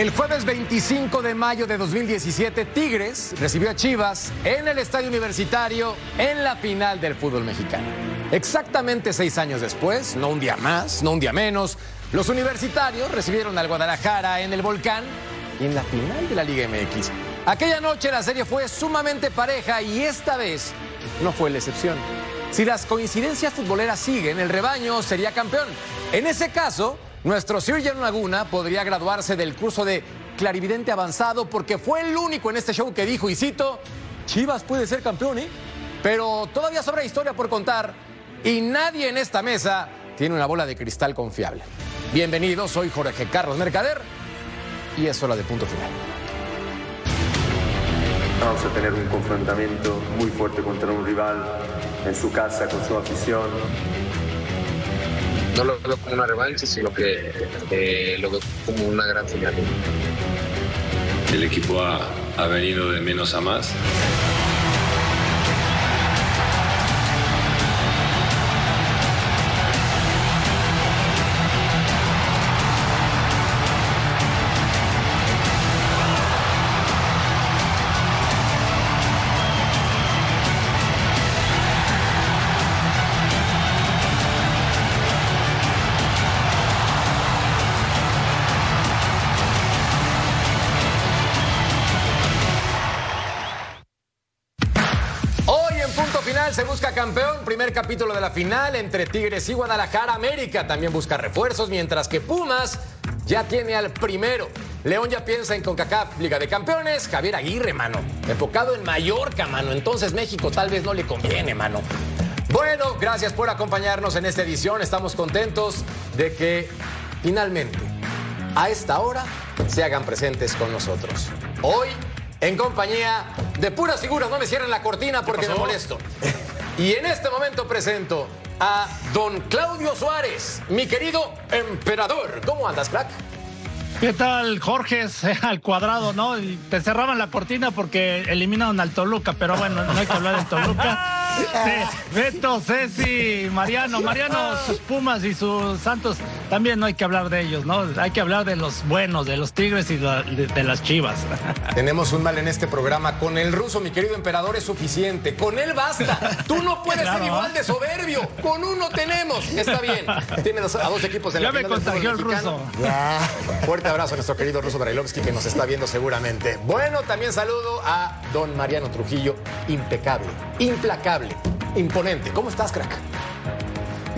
El jueves 25 de mayo de 2017, Tigres recibió a Chivas en el Estadio Universitario en la final del fútbol mexicano. Exactamente seis años después, no un día más, no un día menos, los universitarios recibieron al Guadalajara en el Volcán y en la final de la Liga MX. Aquella noche la serie fue sumamente pareja y esta vez no fue la excepción. Si las coincidencias futboleras siguen, el rebaño sería campeón. En ese caso, nuestro Sir John Laguna podría graduarse del curso de clarividente avanzado porque fue el único en este show que dijo, y cito, Chivas puede ser campeón, ¿eh? Pero todavía sobra historia por contar y nadie en esta mesa tiene una bola de cristal confiable. Bienvenidos, soy Jorge Carlos Mercader y es hora de punto final. Vamos a tener un confrontamiento muy fuerte contra un rival en su casa, con su afición. No lo veo como una revancha, sino que eh, lo veo como una gran final. El equipo ha, ha venido de menos a más. Primer capítulo de la final entre Tigres y Guadalajara. América también busca refuerzos, mientras que Pumas ya tiene al primero. León ya piensa en CONCACAF Liga de Campeones. Javier Aguirre, mano. Enfocado en Mallorca, mano. Entonces México tal vez no le conviene, mano. Bueno, gracias por acompañarnos en esta edición. Estamos contentos de que finalmente a esta hora se hagan presentes con nosotros. Hoy, en compañía de puras figuras, no me cierren la cortina porque me molesto. Y en este momento presento a don Claudio Suárez, mi querido emperador. ¿Cómo andas, crack? ¿Qué tal, Jorge? Al cuadrado, ¿no? Y te cerraban la cortina porque eliminaron al Toluca, pero bueno, no hay que hablar del Toluca. Sí, Beto, Ceci, Mariano, Mariano, sus Pumas y sus Santos, también no hay que hablar de ellos, ¿no? Hay que hablar de los buenos, de los Tigres y de, de las Chivas. Tenemos un mal en este programa. Con el ruso, mi querido emperador, es suficiente. Con él basta. Tú no puedes Claro, ser igual de soberbio. Con uno tenemos. Está bien. Tiene dos- a dos equipos en Ya la me final del contagió el ruso. Ya. Fuerte abrazo a nuestro querido ruso Brailovsky que nos está viendo seguramente. Bueno, también saludo a don Mariano Trujillo. Impecable, implacable, imponente. ¿Cómo estás, crack?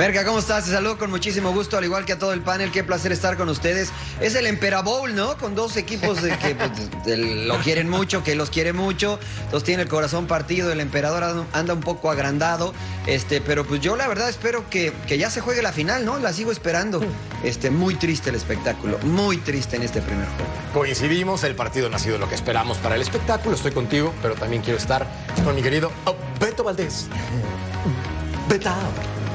Merca, ¿cómo estás? Te saludo con muchísimo gusto, al igual que a todo el panel. Qué placer estar con ustedes. Es el Empera Bowl, ¿no? Con dos equipos de que pues, de- lo quieren mucho, que los quiere mucho. Entonces tiene el corazón partido. El emperador anda- un poco agrandado. Este, pero pues yo la verdad espero que, que ya se juegue la final, ¿no? La sigo esperando. Este, muy triste el espectáculo. Muy triste en este primer juego. Coincidimos, el partido no ha sido lo que esperamos para el espectáculo. Estoy contigo, pero también quiero estar con mi querido Beto Valdés. Betao.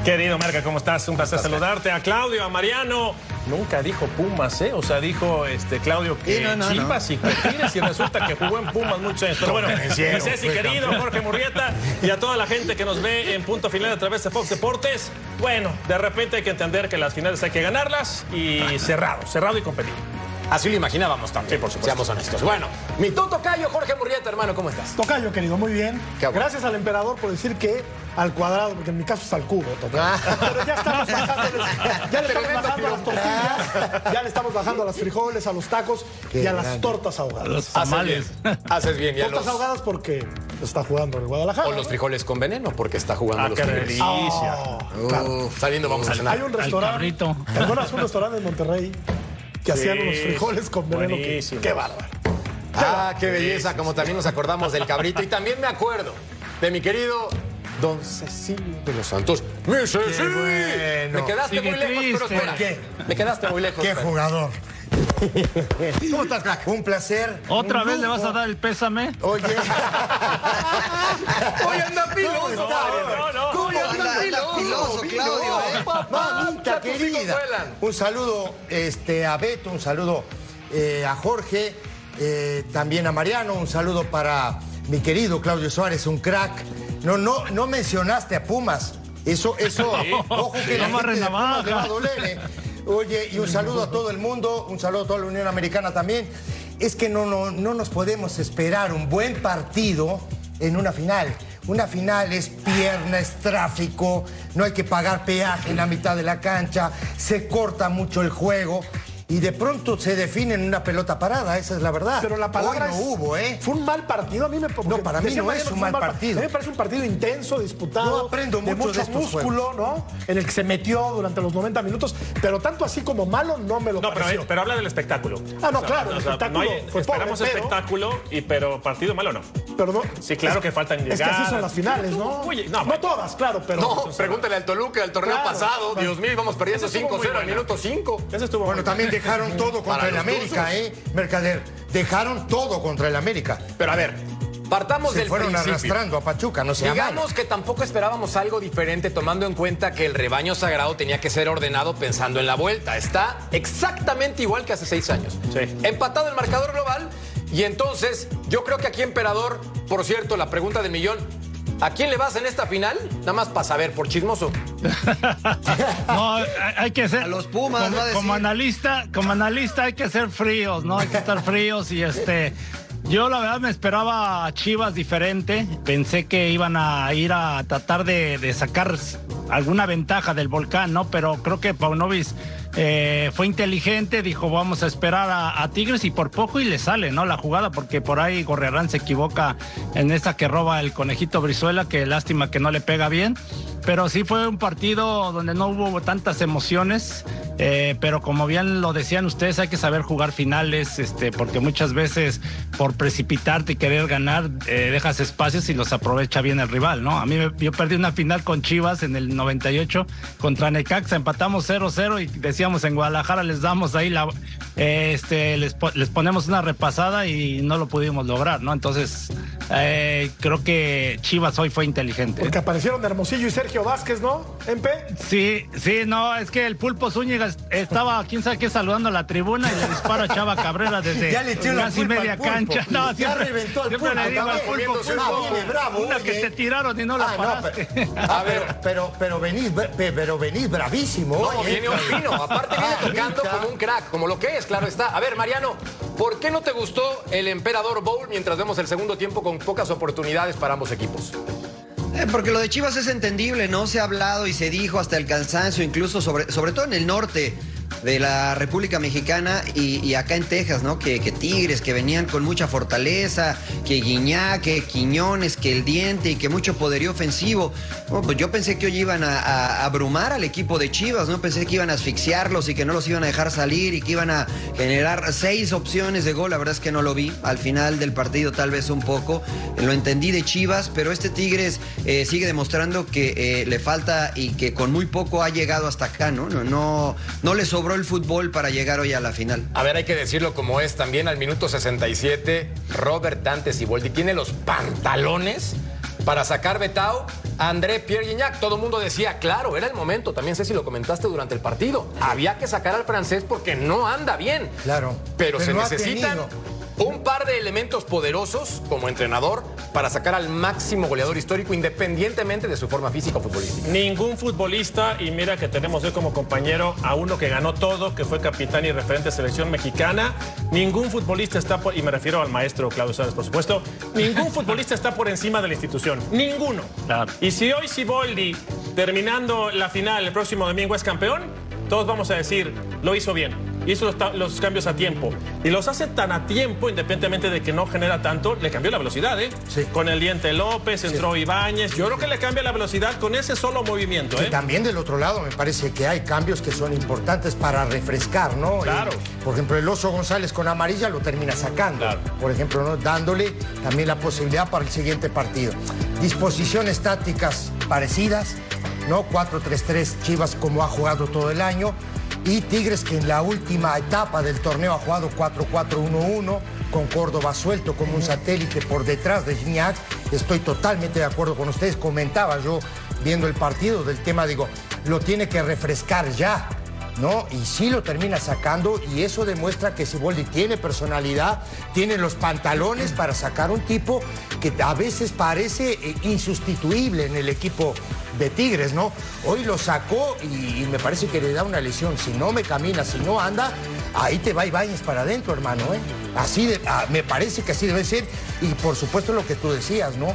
Querido Merca, ¿cómo estás? Un placer saludarte. A Claudio, a Mariano. Nunca dijo Pumas, ¿eh? O sea, dijo este Claudio que Sí, no, no, Chivas y y resulta que jugó en Pumas muchos años. Pero bueno, mi Ceci, querido. Jorge Murrieta y a toda la gente que nos ve en punto final a través de Fox Deportes. Bueno, de repente hay que entender que las finales hay que ganarlas y cerrado, cerrado y competitivo. Así lo imaginábamos también. Sí, por supuesto. Seamos honestos. Bueno, mi Toto Cayo, Jorge Murrieta, hermano, ¿cómo estás? Tocayo, querido, muy bien. Qué bueno. Gracias al emperador por decir que al cuadrado, porque en mi caso es al cubo, Tocayo. Ah. Pero ya estamos bajando, ya le estamos bajando a las tortillas, ya le estamos bajando a las frijoles, a los tacos y a las tortas ahogadas. Los Haces tamales. bien. Haces bien. Tortas los, ahogadas porque está jugando en el Guadalajara. O los frijoles con veneno, porque está jugando Ah, los qué Tigres. delicia. claro. Saliendo vamos a cenar. Hay un restaurante. ¿Te acuerdas un restaurante en Monterrey que Sí, hacían unos frijoles con veneno? que-. Qué bárbaro. Ah, qué belleza, como también nos acordamos del cabrito. Y también me acuerdo de mi querido Don Cecilio de los Santos. ¡Mi Ceci! bueno. Me quedaste Sigue muy lejos, pero triste. espera. ¿Por qué? Me quedaste muy lejos. Qué espera. jugador. ¿Cómo estás, crack? Un placer. ¿Otra un vez le vas a dar el pésame? Oye. Oye, anda piloso, no, no. ¿Cómo Anda anda piloso, piloso, Claudio? piloso. eh? Papá, Mamita tus hijos querida. vuelan. Un saludo este, a Beto, un saludo eh, a Jorge, eh, también a Mariano, un saludo para mi querido Claudio Suárez, un crack. No, no, no mencionaste a Pumas. Eso, eso, Sí. ojo que Sí. la gente de Pumas le va a doler, ¿eh? Oye, y un saludo a todo el mundo, un saludo a toda la Unión Americana también. Es que no, no, no nos podemos esperar un buen partido en una final. Una final es pierna, es tráfico, no hay que pagar peaje en la mitad de la cancha, se corta mucho el juego y de pronto se define en una pelota parada, esa es la verdad. Pero la palabra Hoy no es- hubo, ¿eh? Fue un mal partido. A mí me No, para mí no es un mal partido. A mí me parece un partido intenso, disputado. Yo aprendo de mucho mucho de estos músculo, ¿no? En el que se metió durante los 90 minutos. Pero tanto así como malo no me lo No, pero, pareció. pero habla del espectáculo. Ah, no, claro, el espectáculo no hay- fue pobre, esperamos pero- espectáculo, y, pero partido malo no. Pero no- Sí, claro es- que faltan Es que así llegadas. son las finales, ¿no? Oye, no, todas, claro, pero. No, pregúntale al Toluca del torneo Claro. pasado. Dios mío, íbamos perdiendo Esa estuvo 5-0 muy al minuto 5. Ese estuvo Bueno, también. Dejaron todo contra el América, tuzos. ¿eh? Mercader, dejaron todo contra el América. Pero a ver, partamos Se del fueron principio. arrastrando a Pachuca, no se Digamos que tampoco esperábamos algo diferente tomando en cuenta que el rebaño sagrado tenía que ser ordenado pensando en la vuelta. Está exactamente igual que hace seis años. Sí. Empatado el marcador global y entonces yo creo que aquí emperador, por cierto, la pregunta del millón, ¿a quién le vas en esta final? Nada más para saber, por chismoso. No, hay que ser. A los Pumas, como, va a decir. como analista, como analista hay que ser fríos, ¿no? Hay que estar fríos y este. Yo la verdad me esperaba a Chivas diferente. Pensé que iban a ir a tratar de, de sacar alguna ventaja del volcán, ¿no? Pero creo que Paunovic eh, fue inteligente, dijo vamos a esperar a, Tigres y por poco y le sale, ¿no? La jugada, porque por ahí Gorrerán se equivoca en esa que roba el conejito Brizuela, que lástima que no le pega bien. Pero sí fue un partido donde no hubo tantas emociones, eh, pero como bien lo decían ustedes, hay que saber jugar finales, este, porque muchas veces por precipitarte y querer ganar, eh, dejas espacios y los aprovecha bien el rival, ¿no? A mí yo perdí una final con Chivas en el 98 contra Necaxa, empatamos 0-0 y decíamos en Guadalajara les damos ahí la, este, les, les ponemos una repasada y no lo pudimos lograr, ¿no? Entonces, eh, creo que Chivas hoy fue inteligente. Porque aparecieron Hermosillo y Sergio Vázquez, ¿no? ¿Empe? Sí, sí, no, es que el Pulpo Zúñiga es- estaba, quién sabe qué, saludando a la tribuna y le dispara a Chava Cabrera desde Ya le casi media al cancha. No, Ya siempre, reventó al siempre Pulpo le digo al. Pulpo, viene bravo, una oye. que te tiraron y no la Ah, no, paraste. pero, a ver, pero, pero venís, pe- pero venís bravísimo. No, oye. viene un fino. Aparte viene Ah, tocando como un crack, como lo que es, claro está. A ver, Mariano, ¿por qué no te gustó el Emperador Bowl mientras vemos el segundo tiempo con pocas oportunidades para ambos equipos? Eh, porque lo de Chivas es entendible, ¿no? Se ha hablado y se dijo hasta el cansancio, incluso sobre, sobre todo en el norte de la República Mexicana y, acá en Texas, ¿no? Que, Tigres, que venían con mucha fortaleza, que Guiñá, que Quiñones, que el Diente y que mucho poderío ofensivo. Pues yo pensé que hoy iban a, abrumar al equipo de Chivas, ¿no? Pensé que iban a asfixiarlos y que no los iban a dejar salir y que iban a generar seis opciones de gol. La verdad es que no lo vi. Al final del partido tal vez un poco. Lo entendí de Chivas, pero este Tigres eh, sigue demostrando que eh, le falta y que con muy poco ha llegado hasta acá, ¿no? No, no, no le sobró el fútbol para llegar hoy a la final. A ver, hay que decirlo como es. También al minuto 67, Robert Dante Siboldi tiene los pantalones para sacar Betao a André Pierre Gignac. Todo el mundo decía, claro, era el momento. También sé si lo comentaste durante el partido. Había que sacar al francés porque no anda bien. Claro. Pero, se no necesitan un par de elementos poderosos como entrenador para sacar al máximo goleador histórico independientemente de su forma física o futbolística. Ningún futbolista, y mira que tenemos hoy como compañero a uno que ganó todo, que fue capitán y referente de selección mexicana. Ningún futbolista está por, y me refiero al maestro Claudio Suárez, por supuesto, ningún futbolista está por encima de la institución. Ninguno. Claro. Y si hoy Siboldi, terminando la final el próximo domingo, es campeón, todos vamos a decir, lo hizo bien. Hizo los, cambios a tiempo. Y los hace tan a tiempo, independientemente de que no genera tanto, le cambió la velocidad, ¿eh? Con el diente López, entró Ibáñez. Yo creo que le cambia la velocidad con ese solo movimiento, Y ¿eh? también del otro lado me parece que hay cambios que son importantes para refrescar, ¿no? Claro. Eh, por ejemplo, el Oso González con amarilla lo termina sacando. Por ejemplo, ¿no? dándole también la posibilidad para el siguiente partido. Disposiciones tácticas parecidas, ¿no? 4-3-3 Chivas como ha jugado todo el año. Y Tigres que en la última etapa del torneo ha jugado 4-4-1-1 con Córdoba suelto como un satélite por detrás de Gignac. Estoy totalmente de acuerdo con ustedes. Comentaba yo viendo el partido del tema, digo, lo tiene que refrescar ya. ¿No? Y sí lo termina sacando y eso demuestra que Siboldi tiene personalidad, tiene los pantalones para sacar un tipo que a veces parece eh, insustituible en el equipo de Tigres, ¿no? Hoy lo sacó y, y me parece que le da una lesión. Si no me camina, si no anda, ahí te va Ibáñez para adentro, hermano, ¿eh? Así de- ah, me parece que así debe ser. Y por supuesto lo que tú decías, ¿no?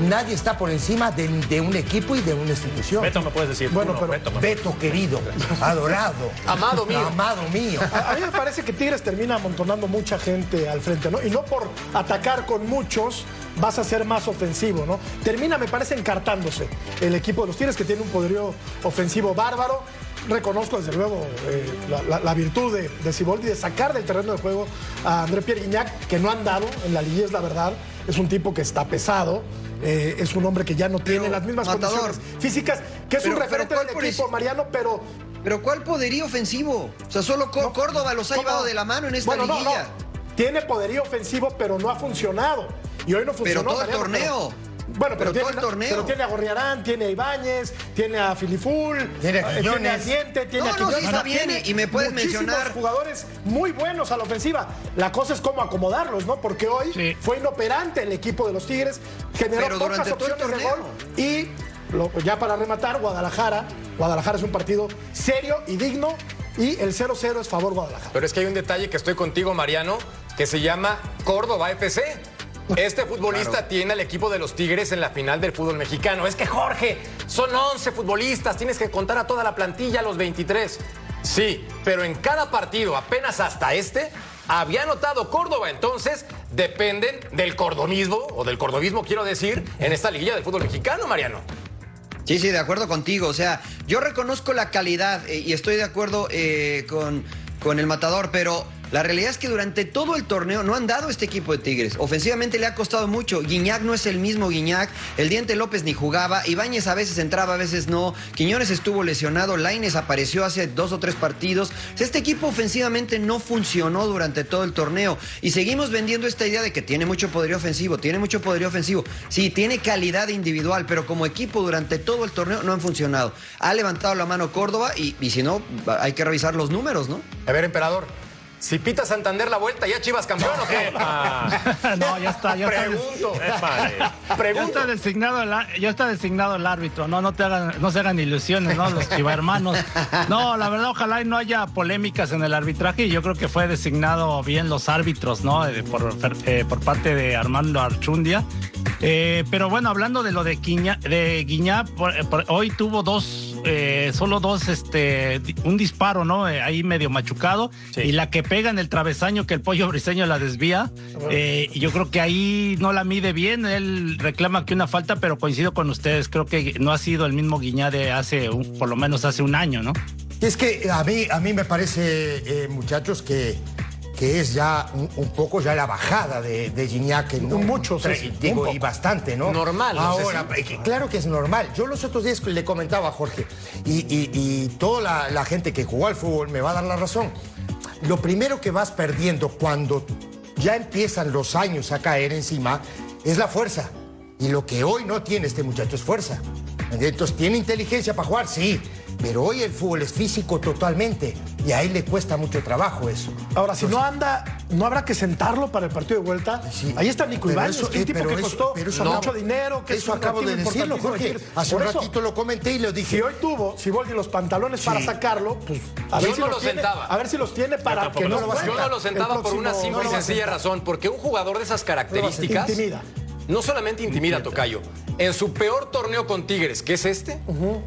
Nadie está por encima de, de un equipo y de una institución. Beto me puedes decir. Bueno, Uno, pero Beto, querido, adorado. Amado mío. Amado mío. A, a mí me parece que Tigres termina amontonando mucha gente al frente, ¿no? Y no por atacar con muchos vas a ser más ofensivo, ¿no? Termina, me parece, encartándose el equipo de los Tigres, que tiene un poderío ofensivo bárbaro. Reconozco, desde luego, eh, la, la- la virtud de, de Siboldi de sacar del terreno de juego a André Pierre Guignac, que no ha andado en la liguilla, es la verdad. Es un tipo que está pesado. eh, es un hombre que ya no tiene las mismas Matador. condiciones físicas, que es Pero- un referente pero ¿cuál del equipo, eso? Mariano, pero Pero ¿cuál poderío ofensivo? O sea, solo Có- Córdoba los ha ¿Cómo? llevado de la mano en esta Bueno, no, liguilla. no. Tiene poderío ofensivo, pero no ha funcionado. Y hoy no funcionó. todo el torneo. pero- bueno, pero, Pero todo tiene, el torneo. Pero tiene a Gorriarán, tiene a Ibáñez, tiene a Filiful, Tiene a eh, tiene a Quiñones. Diente, tiene No, a no, Quiñones. sí está bien, Tiene y me puedes mencionar- jugadores muy buenos a la ofensiva. La cosa es cómo acomodarlos, ¿no? Porque hoy Sí. fue inoperante el equipo de los Tigres, generó Pero pocas opciones de gol y lo- ya para rematar, Guadalajara. Guadalajara es un partido serio y digno y el 0-0 es favor Guadalajara. Pero es que hay un detalle que estoy contigo, Mariano, que se llama Córdoba FC. Este futbolista tiene al equipo de los Tigres en la final del fútbol mexicano. Es que Jorge, son 11 futbolistas, tienes que contar a toda la plantilla, a los 23. Sí, pero en cada partido, apenas hasta este, había anotado Córdoba. Entonces, dependen del cordonismo, o del cordobismo, quiero decir, en esta liguilla del fútbol mexicano, Mariano. Sí, sí, de acuerdo contigo. O sea, yo reconozco la calidad eh, y estoy de acuerdo eh, con, con el matador, pero la realidad es que durante todo el torneo no han dado este equipo de Tigres. Ofensivamente le ha costado mucho. Guiñac no es el mismo Guiñac. El Diente López ni jugaba. Ibáñez a veces entraba, a veces no. Quiñones estuvo lesionado. Laines apareció hace dos o tres partidos. Este equipo ofensivamente no funcionó durante todo el torneo. Y seguimos vendiendo esta idea de que tiene mucho poderío ofensivo. Tiene mucho poderío ofensivo. Sí, tiene calidad individual, pero como equipo durante todo el torneo no han funcionado. Ha levantado la mano Córdoba y, y si no, hay que revisar los números, ¿no? A ver, emperador, si pita Santander la vuelta, ¿ya Chivas campeón o qué? no, ya está, ya está. Pregunto. Ya Pregunto. está designado el, ya está designado el árbitro, no, no te hagan, no se hagan ilusiones, ¿no? Los chivarmanos. No, la verdad, ojalá y no haya polémicas en el arbitraje. y Yo creo que fue designado bien los árbitros, ¿no? Eh, por, eh, por parte de Armando Archundia. Eh, pero bueno, hablando de lo de Guiñá, de Guiñá, por- por- hoy tuvo dos, eh, solo dos, este, un disparo, ¿no? Eh, ahí medio machucado. Y la que pega en el travesaño que el pollo briseño la desvía. eh, y yo creo que ahí no la mide bien. Él reclama que una falta, pero coincido con ustedes. Creo que no ha sido el mismo Guiñá de hace, un- por lo menos hace un año, ¿no? Es que a mí, a mí me parece, eh, muchachos, que, que es ya un, un poco ya la bajada de, de Gignac. ¿no? Mucho, sí, sí, digo, y bastante, ¿no? Normal, no sé Ahora, si- eh, claro que es normal. Yo los otros días le comentaba a Jorge, y, y- y toda la, la gente que jugó al fútbol me va a dar la razón. Lo primero que vas perdiendo cuando ya empiezan los años a caer encima es la fuerza. Y lo que hoy no tiene este muchacho es fuerza. Entonces, ¿tiene inteligencia para jugar? Sí. Pero hoy el fútbol es físico totalmente. Y a él le cuesta mucho trabajo eso. Ahora, si no anda, ¿no habrá que sentarlo para el partido de vuelta? Ahí está Nico Ibáñez, eso, que es un eh, tipo pero que eso- costó pero eso mucho dinero, que es eso un acabo de decirlo, Jorge. Hace Por un eso, ratito lo comenté y lo dije. Si hoy tuvo, si Boldi los pantalones para sacarlo, pues a Yo ver si no los lo tiene, sentaba. a ver si los tiene para que no lo Yo no lo sentaba por una simple no y sencilla razón, porque un jugador de esas características. No solamente intimida, Tocayo, en su peor torneo con Tigres, que es este,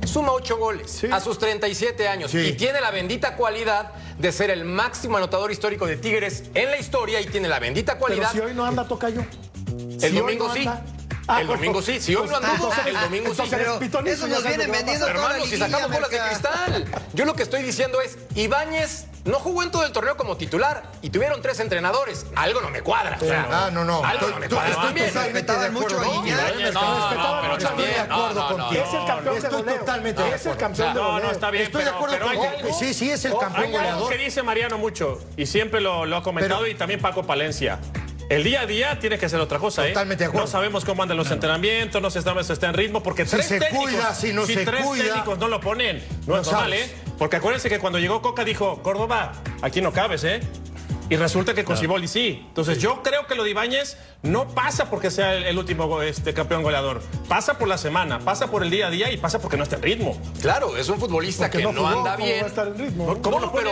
suma ocho goles a sus 37 años y tiene la bendita cualidad de ser el máximo anotador histórico de Tigres en la historia y tiene la bendita Pero cualidad. si hoy no anda, Tocayo. El Si domingo no sí. anda- Ah, el domingo sí. Si hoy no anduvo, el domingo sí. eso nos vienen vendiendo pasar. Pero toda la hermano, si sacamos bolas de cristal. Yo lo que estoy diciendo es, Ibáñez no jugó en todo el torneo como titular y tuvieron tres entrenadores. Algo no me cuadra. o sea, Ah, no, no. Algo no me cuadra. estoy también. totalmente Respetaban de acuerdo mucho a Guiñac. No, pero también, Estoy de acuerdo no, no, contigo. Es el campeón de goleo. totalmente Es el campeón de No, goleo. no, está bien, Estoy de pero, acuerdo hay contigo. algo- Sí, sí, es el hay campeón algo goleador. que dice Mariano mucho y siempre lo, ha comentado y también Paco Palencia. El día a día tiene que ser otra cosa, ¿eh? Totalmente de acuerdo. No sabemos cómo andan los entrenamientos, no sabemos si está en ritmo, porque Si tres se técnicos, cuida, si no se tres cuida. técnicos no lo ponen, no, No es normal. ¿eh? Porque acuérdense que cuando llegó Coca dijo, Córdoba, aquí no cabes, ¿eh? Y resulta que con Siboldi sí. Entonces yo creo que lo de Ibáñez no pasa porque sea el, el último este, campeón goleador. Pasa por la semana, pasa por el día a día y pasa porque no está en ritmo. Claro, es un futbolista Porque que no no, jugó, anda ¿cómo bien. a estar en ritmo? ¿Cómo No, lo pero?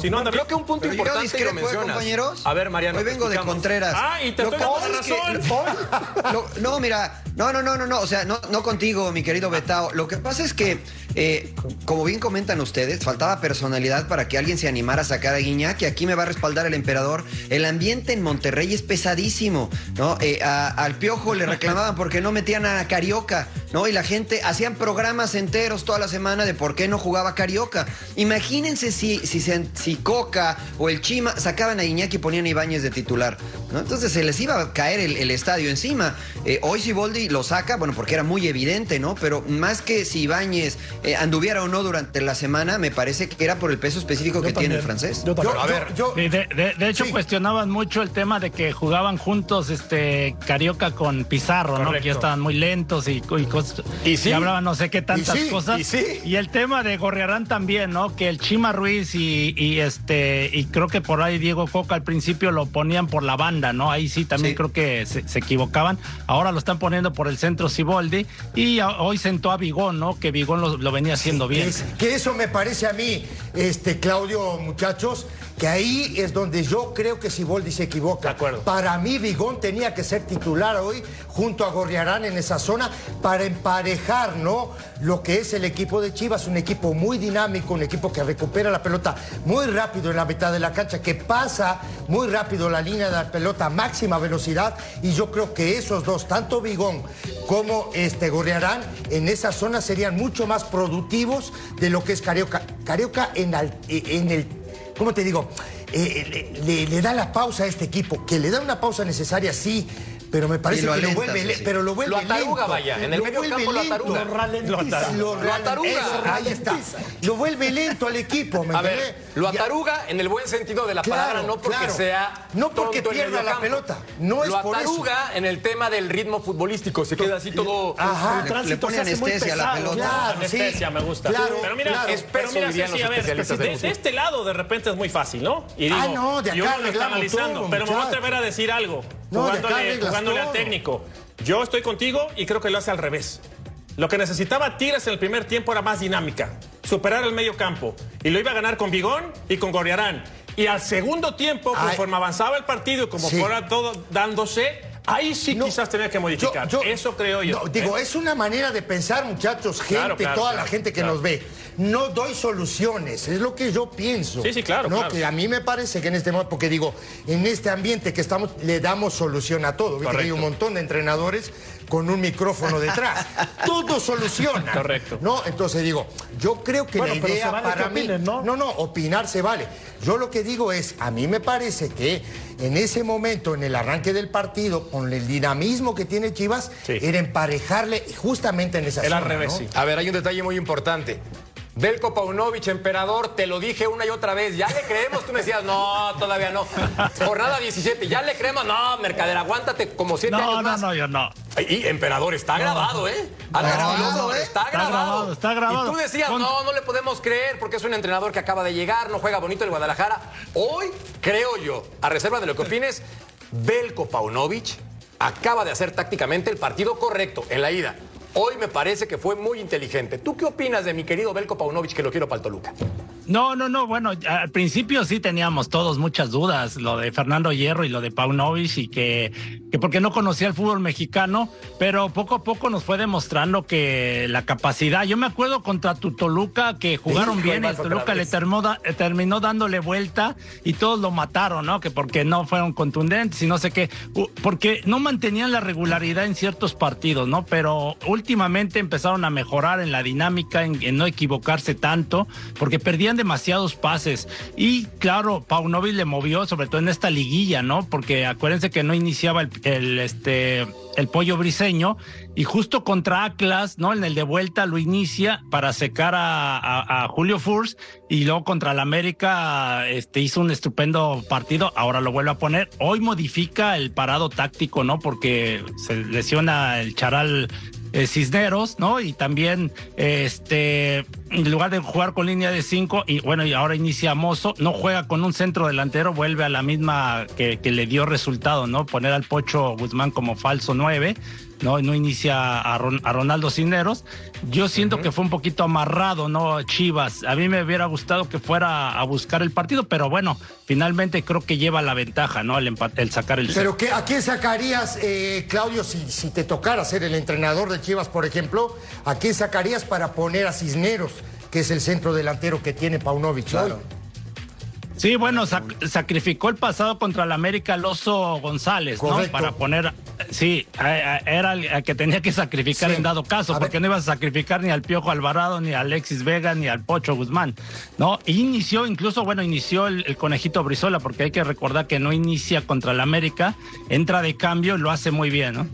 Si no anda creo bien. que un punto Pero importante discrepo, lo ¿eh, mencionas. compañeros? A ver, Mariano. Hoy vengo de. Contreras. Ah, y te Lo estoy que dando que- razón. Lo- no, mira, no, no, no, no, no, o sea, no, no contigo, mi querido Betao. Lo que pasa es que, eh, como bien comentan ustedes, faltaba personalidad para que alguien se animara a sacar a Guiñac, y aquí me va a respaldar el emperador. El ambiente en Monterrey es pesadísimo, ¿no? Eh, al Piojo le reclamaban porque no metían a Carioca, ¿no? Y la gente hacían programas enteros toda la semana de por qué no jugaba Carioca. Imagínense si, si, si Coca o el Chima sacaban a Guiñac y ponían a Ibáñez de titular, ¿no? Entonces se les iba a caer el, estadio encima. Eh, hoy Lo saca, bueno, porque era muy evidente, ¿no? Pero más que si Ibáñez eh, anduviera o no durante la semana, me parece que era por el peso específico que tiene el francés. Yo. A ver, Yo- de, de- de hecho, Sí. cuestionaban mucho el tema de que jugaban juntos este Carioca con Pizarro, ¿no? Que ya estaban muy lentos y, y, cos- Y sí. hablaban no sé qué tantas sí, cosas. y sí. Y el tema de Gorriarán también, ¿no? Que el Chima Ruiz y, y este y creo que por ahí Diego Coca al principio lo ponían por la banda, ¿no? Ahí sí también Sí. creo que se, se equivocaban. Ahora lo están poniendo por el centro Siboldi y hoy sentó a Vigón, ¿no? Que Vigón lo, lo venía haciendo bien. Es- que eso me parece a mí, este Claudio, muchachos, que ahí es donde yo creo que Siboldi se equivoca. De acuerdo. Para mí, Vigón tenía que ser titular hoy junto a Gorriarán en esa zona para emparejar, ¿no? Lo que es el equipo de Chivas, un equipo muy dinámico, un equipo que recupera la pelota muy rápido en la mitad de la cancha, que pasa muy rápido la línea de la pelota a máxima velocidad. Y yo creo que esos dos, tanto Vigón como este Gorriarán, en esa zona serían mucho más productivos de lo que es Carioca. Carioca en, al- en el ¿cómo te digo? Eh, le, le- le da la pausa a este equipo, que le da una pausa necesaria, sí, pero me parece lo que lo vuelve, sí, sí. pero lo vuelve Lo ataruga, lento. vaya, en el Lo medio vuelve campo lo lento. ataruga. Lo ralentiza. Lo, Lo ataruga. eso, ahí está. Lo vuelve lento al equipo, ¿me A ver, lo ataruga en el buen sentido de la Claro, palabra, no porque claro. sea No porque tonto en pierda la campo. pelota, no es lo por eso. ataruga en el tema del ritmo futbolístico, se queda así todo Ajá. Le- tránsito le pone se hace muy anestesia a la pelota. Claro, sí. Anestesia, me gusta. Claro, pero mira, claro. Es pero mira, los a ver, especialistas de, este lado de repente es muy fácil, ¿no? Y digo, Ah, no, de acá lo está analizando, pero me voy a atrever a decir algo, No, jugándole, al técnico. Yo estoy contigo y creo que lo hace al revés. Lo que necesitaba Tigres en el primer tiempo era más dinámica, superar el medio campo. Y lo iba a ganar con Vigón y con Gorriarán. Y al segundo tiempo, Ay. conforme avanzaba el partido, como Sí. fuera todo dándose, ahí sí No, quizás tenía que modificar. yo- yo- Eso creo yo. No, digo, ¿eh? es una manera de pensar, muchachos, gente, Claro, claro, toda claro, la gente que nos ve. No doy soluciones, es lo que yo pienso. Sí, sí, claro, No, que a mí me parece que en este momento, porque digo, en este ambiente que estamos, le damos solución a todo. Hay un montón de entrenadores con un micrófono detrás. todo soluciona. Correcto. No, entonces digo, yo creo que Bueno, la idea vale para mí. ¿no? No, no, opinar se vale. Yo lo que digo es, a mí me parece que en ese momento, en el arranque del partido, con el dinamismo que tiene Chivas, Sí. era emparejarle justamente en esa Era zona. al revés, ¿no? sí. A ver, hay un detalle muy importante. Belko Paunovic, emperador, te lo dije una y otra vez. ¿Ya le creemos? Tú me decías, no, todavía no. Jornada 17, ¿ya le creemos? No, Mercader, aguántate como siete No, años no, más. no, yo no. Y emperador, está grabado, ¿eh? Alex grabado, ¿eh? Está Está grabado. grabado, está grabado. Y tú decías, Con- no, no le podemos creer porque es un entrenador que acaba de llegar, no juega bonito el Guadalajara. Hoy, creo yo, a reserva de lo que opines, Belko Paunovic acaba de hacer tácticamente el partido correcto en la ida. Hoy me parece que fue muy inteligente. ¿Tú qué opinas de mi querido Belko Paunovic que lo quiero para el Toluca? No, no, no. Bueno, al principio sí teníamos todos muchas dudas, lo de Fernando Hierro y lo de Paunovic y que, que porque no conocía el fútbol mexicano, pero poco a poco nos fue demostrando que la capacidad. Yo me acuerdo contra tu Toluca que jugaron bien y el Toluca le terminó, terminó dándole vuelta y todos lo mataron, ¿no? Que porque no fueron contundentes y no sé qué, porque no mantenían la regularidad en ciertos partidos, ¿no? Pero últimamente empezaron a mejorar en la dinámica, en, no equivocarse tanto, porque perdían demasiados pases. Y claro, Paunovic le movió, sobre todo en esta liguilla, ¿no? Porque acuérdense que no iniciaba el, este el pollo briseño y justo contra Atlas, ¿no? En el de vuelta lo inicia para secar a, Julio Furs y luego contra el América este, hizo un estupendo partido, ahora lo vuelve a poner. Hoy modifica el parado táctico, ¿no? Porque se lesiona el charal eh, Cisneros, ¿no? Y también, este, en lugar de jugar con línea de cinco, y bueno, y ahora inicia Mozo, no juega con un centro delantero, vuelve a la misma que, que le dio resultado, ¿no? Poner al Pocho Guzmán como falso nueve, ¿no? No inicia a, Ron, a Ronaldo Cisneros. Yo siento uh -huh. que fue un poquito amarrado, ¿no? Chivas. A mí me hubiera gustado que fuera a buscar el partido, pero bueno, finalmente creo que lleva la ventaja, ¿no? El, empate, el sacar el. Pero que, ¿a quién sacarías, eh, Claudio, si, si te tocara ser el entrenador de Chivas, por ejemplo? ¿A quién sacarías para poner a Cisneros, que es el centro delantero que tiene Paunovic? Claro. Sí, bueno, sac sacrificó el pasado contra el América Loso González, Correcto. ¿no? Para poner, sí, era el que tenía que sacrificar sí. en dado caso, a porque ver. no ibas a sacrificar ni al Piojo Alvarado, ni a Alexis Vega, ni al Pocho Guzmán, ¿no? Y inició, incluso, bueno, inició el, el conejito Brizola, porque hay que recordar que no inicia contra el América, entra de cambio y lo hace muy bien, ¿no?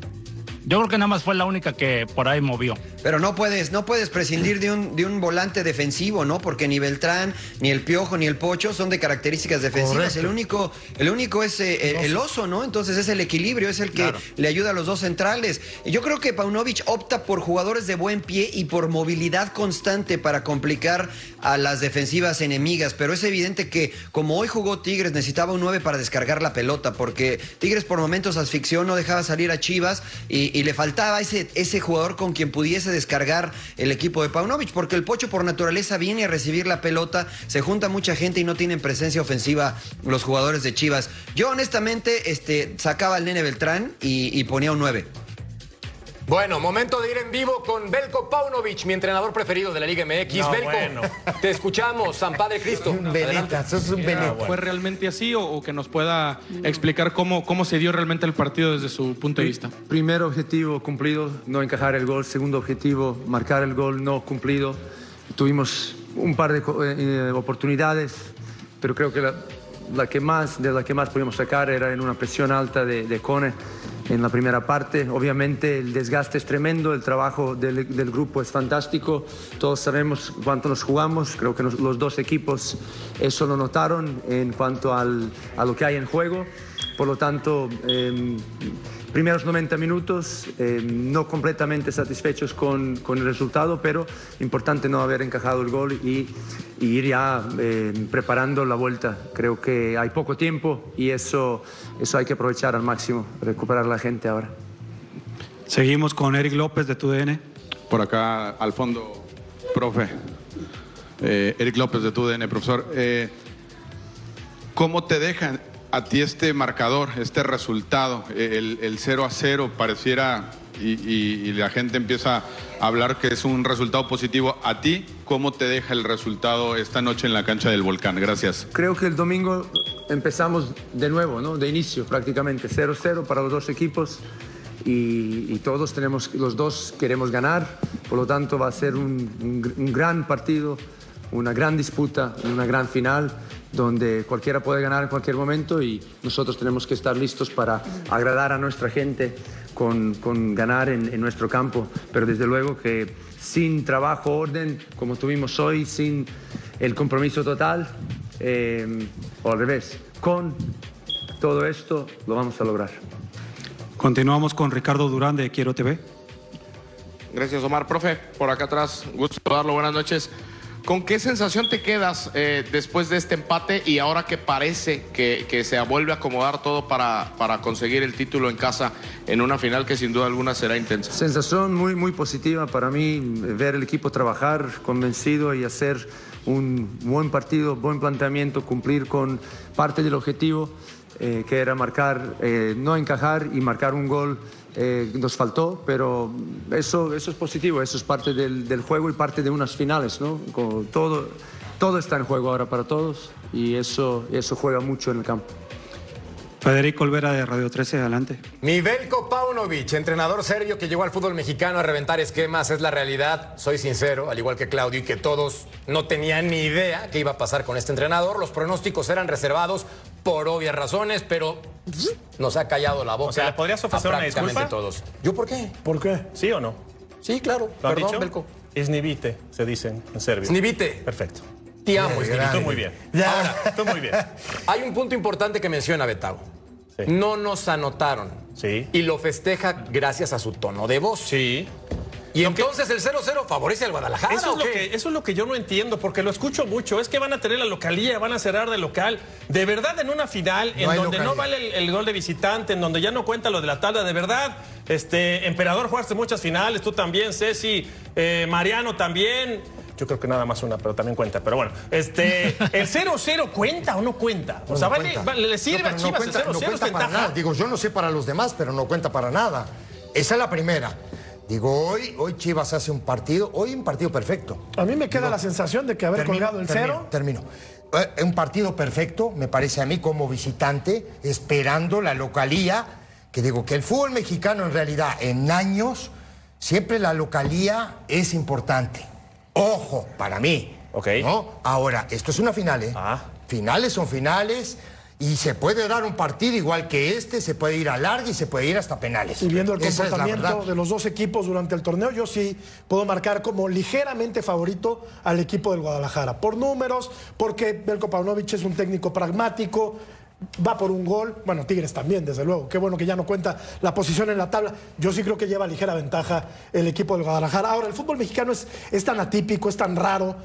Yo creo que nada más fue la única que por ahí movió. Pero no puedes, no puedes prescindir de un, de un volante defensivo, ¿no? Porque ni Beltrán, ni el Piojo, ni el Pocho son de características defensivas. El único, el único es eh, el, el, oso, ¿no? Entonces es el equilibrio, es el que claro. le ayuda a los dos centrales. Yo creo que Paunovic opta por jugadores de buen pie y por movilidad constante para complicar a las defensivas enemigas. Pero es evidente que, como hoy jugó Tigres, necesitaba un 9 para descargar la pelota, porque Tigres por momentos asfixió, no dejaba salir a Chivas y, y le faltaba ese, ese jugador con quien pudiese descargar el equipo de Paunovic, porque el Pocho por naturaleza viene a recibir la pelota, se junta mucha gente y no tienen presencia ofensiva los jugadores de Chivas. Yo honestamente este, sacaba al nene Beltrán y, y ponía un 9. Bueno, momento de ir en vivo con Belko Paunovic, mi entrenador preferido de la Liga MX. No, Belko, bueno. te escuchamos, San Padre Cristo. Un sos un Benita. ¿Fue realmente así o, o, que nos pueda explicar cómo, cómo se dio realmente el partido desde su punto de vista? Primer objetivo cumplido, no encajar el gol. Segundo objetivo, marcar el gol no cumplido. Tuvimos un par de eh, oportunidades, pero creo que la, la, que más, de la que más podíamos sacar era en una presión alta de, de Cone en la primera parte. Obviamente el desgaste es tremendo, el trabajo del, grupo es fantástico, todos sabemos cuánto nos jugamos, creo que los dos equipos eso lo notaron en cuanto al, a lo que hay en juego, por lo tanto... Eh, primeros 90 minutos, eh, no completamente satisfechos con, con, el resultado, pero importante no haber encajado el gol y, y ir ya eh, preparando la vuelta. Creo que hay poco tiempo y eso, eso hay que aprovechar al máximo, recuperar la gente ahora. Seguimos con Eric López de TUDN. Por acá al fondo, profe. Eh, Eric López de TUDN, profesor. Eh, ¿Cómo te dejan a ti este marcador, este resultado, el, el 0 a 0 pareciera y, y, la gente empieza a hablar que es un resultado positivo. ¿A ti cómo te deja el resultado esta noche en la cancha del Volcán? Gracias. Creo que el domingo empezamos de nuevo, de inicio prácticamente, 0-0 para los dos equipos. Y, todos tenemos, los dos queremos ganar, por lo tanto va a ser un gran partido, una gran disputa, una gran final donde cualquiera puede ganar en cualquier momento y nosotros tenemos que estar listos para agradar a nuestra gente con, con ganar en, en, nuestro campo. Pero desde luego que sin trabajo, orden, como tuvimos hoy, sin el compromiso total, eh, o al revés, con todo esto lo vamos a lograr. Continuamos con Ricardo Durán de Quiero TV. Gracias, Omar. Profe, por acá atrás, gusto saludarlo. Buenas noches. ¿Con qué sensación te quedas eh, después de este empate y ahora que parece que, se vuelve a acomodar todo para, para conseguir el título en casa en una final que sin duda alguna será intensa? Sensación muy, muy positiva para mí, ver el equipo trabajar convencido y hacer un buen partido, buen planteamiento, cumplir con parte del objetivo, eh, que era marcar, eh, no encajar y marcar un gol. Eh, nos faltó, pero eso, eso es positivo, eso es parte del, del juego y parte de unas finales, ¿no? Con todo, todo está en juego ahora para todos y eso, eso juega mucho en el campo. Federico Olvera de Radio 13, adelante. Mi Veljko Paunovic, entrenador serbio que llegó al fútbol mexicano a reventar esquemas, es la realidad. Soy sincero, al igual que Claudio y que todos no tenían ni idea qué iba a pasar con este entrenador. Los pronósticos eran reservados por obvias razones, pero nos ha callado la boca. O sea, ¿le podrías ofrecer a una prácticamente disculpa? todos. ¿Yo por qué? ¿Por qué? ¿Sí o no? Sí, claro. ¿Lo Perdón, dicho? Belko. Snivite, se dicen en serbio. Snivite. Perfecto. Te amo, Snivite. Tú muy bien. Ahora, Tú muy bien. Hay un punto importante que menciona Betao. No nos anotaron. Sí. Y lo festeja gracias a su tono de voz. Sí. Y entonces el 0-0 favorece al Guadalajara. Eso ¿o es, lo que, eso es lo que yo no entiendo, porque lo escucho mucho. Es que van a tener la localía, van a cerrar de local. De verdad, en una final, No en donde no vale el, el gol de visitante, en donde ya no cuenta lo de la tabla, de verdad. Este, Emperador jugaste muchas finales, tú también, Ceci, eh, Mariano también. Yo creo que nada más una, pero también cuenta. Pero bueno, este, ¿el 0-0 cuenta o no cuenta? O sea, No vale, cuenta. vale, le sirve No, a no Chivas cuenta- el 0-0, no cuenta para nada. Digo, yo no sé para los demás, pero no cuenta para nada. Esa es la primera. Digo, hoy, hoy Chivas hace un partido, hoy un partido perfecto. A mí me queda la sensación de que haber Termino, colgado el termino, cero. Termino. Eh, Un partido perfecto, me parece a mí como visitante, esperando la localía, que digo que el fútbol mexicano en realidad en años, siempre la localía es importante. Ojo, para mí. Ok. ¿no? Ahora, esto es una final, ¿eh? Ah. Finales son finales y se puede dar un partido igual que este, se puede ir a larga y se puede ir hasta penales. Y viendo el Esa comportamiento de los dos equipos durante el torneo, yo sí puedo marcar como ligeramente favorito al equipo del Guadalajara. Por números, porque Belko Paunovic es un técnico pragmático, va por un gol. Bueno, Tigres también, desde luego. Qué bueno que ya no cuenta la posición en la tabla. Yo sí creo que lleva ligera ventaja el equipo del Guadalajara. Ahora, el fútbol mexicano es, es tan atípico, es tan raro.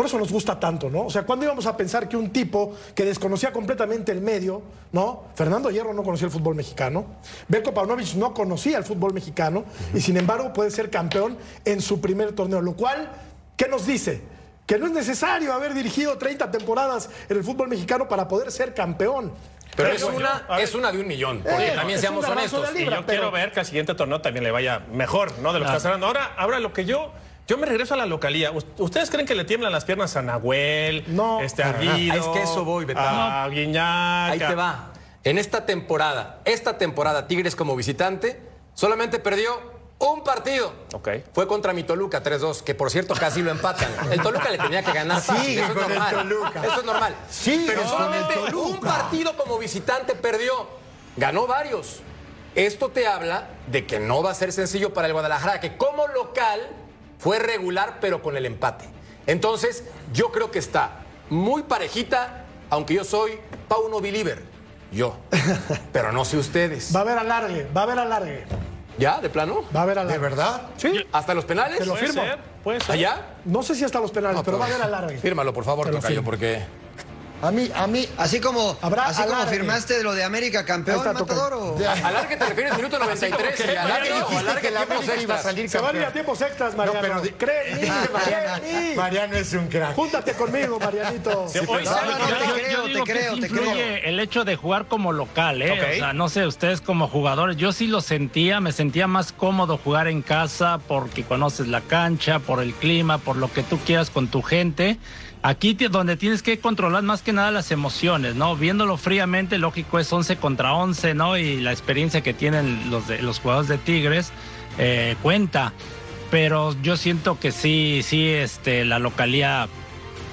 Por eso nos gusta tanto, ¿no? O sea, ¿cuándo íbamos a pensar que un tipo que desconocía completamente el medio, ¿no? Fernando Hierro no conocía el fútbol mexicano, Belko Paunovic no conocía el fútbol mexicano y sin embargo puede ser campeón en su primer torneo, lo cual, ¿qué nos dice? Que no es necesario haber dirigido 30 temporadas en el fútbol mexicano para poder ser campeón. Pero Pero es una, es una de un millón. Porque Eh, también seamos honestos. Y yo pero- quiero ver que al siguiente torneo también le vaya mejor, ¿no? De lo que está hablando. Ahora, ahora lo que yo. Yo me regreso a la localía. ¿Ust- ¿Ustedes creen que le tiemblan las piernas a Nahuel? No. Este, a. Guido, es que eso voy, Betán. A Guiñac. Ahí te va. En esta temporada, esta temporada, Tigres como visitante, solamente perdió un partido. Ok. Fue contra mi Toluca 3-2, que por cierto casi lo empatan. El Toluca le tenía que ganar fácil, Sigue eso es normal. Toluca. Eso es normal. Sigue Pero con solamente el Toluca. un partido como visitante perdió. Ganó varios. Esto te habla de que no va a ser sencillo para el Guadalajara, que como local fue regular, pero con el empate. Entonces, yo creo que está muy parejita, aunque yo soy Pauno Believer. Yo. Pero no sé ustedes. Va a haber alargue, va a haber alargue. ¿Ya? ¿De plano? Va a haber ¿De alargue. verdad? Sí. ¿Hasta los penales? Te lo Puede firmo. ser, puede ser. ¿Allá? No sé si hasta los penales, pero va a haber alargue. Fírmalo, por favor, Te lo Tocayo, porque... A mí, a mí, Así como, Habrá así como firmaste lo de América campeón, está. Matador. ¿o? ¿Alargue te refieres minuto 93? que- ¿Y alargue dijiste alargue que la tiempos América iba a Se van a ir a tiempos extras, Mariano. pero mí, Mariano, es un crack. Júntate conmigo, Marianito. Sí, hoy No, se- no, no, Yo- te creo, te creo, te creo. el hecho de jugar como local, ¿eh? O sea, no sé, ustedes como jugadores, yo sí lo sentía, me sentía más cómodo jugar en casa porque conoces la cancha, por el clima, por lo que tú quieras con tu gente. Aquí donde tienes que controlar más que nada las emociones, ¿no? Viéndolo fríamente, lógico es 11 contra 11, ¿no? Y la experiencia que tienen los, de, los jugadores de Tigres eh, cuenta. Pero yo siento que sí, sí, este, la localía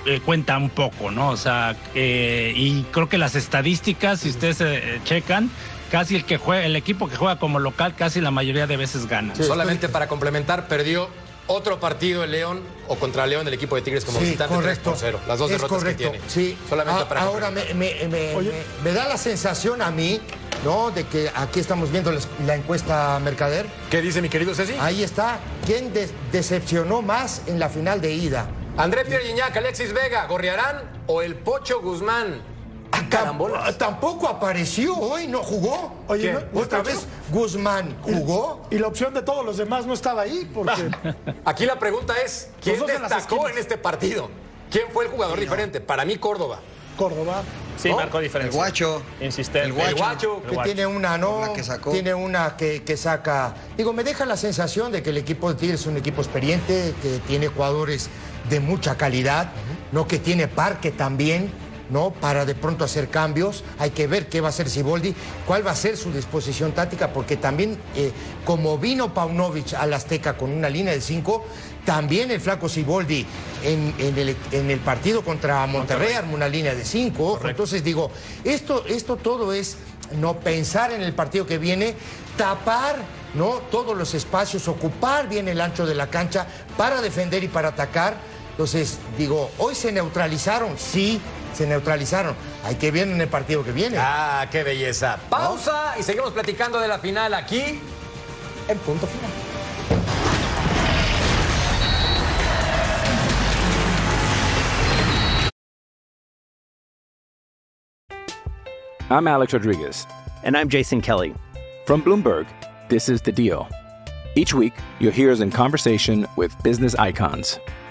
eh, cuenta un poco, ¿no? O sea, eh, y creo que las estadísticas, si ustedes eh, checan, casi el que juega, el equipo que juega como local, casi la mayoría de veces gana. Solamente para complementar, perdió otro partido el León o contra León el equipo de Tigres como Sí, visitante correcto. 3 por 0. Las dos Es derrotas correcto, que tiene. Sí. Solamente A- para ahora me, me- me- me- me da la sensación a mí, ¿no? De que aquí estamos viendo la, la encuesta Mercader. ¿Qué dice mi querido Ceci? Ahí está. ¿Quién decepcionó más en la final de ida? André Pierre Gignac, Alexis Vega, Gorriarán o el Pocho Guzmán. Ah, Carambolas. Tampoco apareció hoy, no jugó. Oye, ¿Qué? ¿no- no otra vez Guzmán jugó. Y la opción de todos los demás no estaba ahí, porque Aquí la pregunta es, ¿quién destacó en este partido? ¿Quién fue el jugador diferente? Para mí, Córdoba. Córdoba. Sí, ¿No? marcó diferencia. El guacho. Insistente. El guacho. que tiene una, ¿no? La que sacó. Tiene una que, que saca. Digo, me deja la sensación de que el equipo de Tigres es un equipo experiente, que tiene jugadores de mucha calidad, ¿no? Que tiene parque también, ¿no? Para de pronto hacer cambios. Hay que ver qué va a hacer Siboldi, cuál va a ser su disposición táctica, porque también, eh, como vino Paunovic al Azteca con una línea de cinco, también el flaco Siboldi en, en el, en el partido contra Monterrey armó una línea de cinco. Entonces digo, esto, esto todo es no pensar en el partido que viene, tapar ¿no? todos los espacios, ocupar bien el ancho de la cancha para defender y para atacar. Entonces, digo, hoy se neutralizaron, sí, se neutralizaron. Hay que ver en el partido que viene. Ah, qué belleza. Pausa y seguimos platicando de la final aquí. En punto final. I'm Alex Rodriguez. And I'm Jason Kelly. From Bloomberg, this is The Deal. Each week, you'll hear us in conversation with business icons.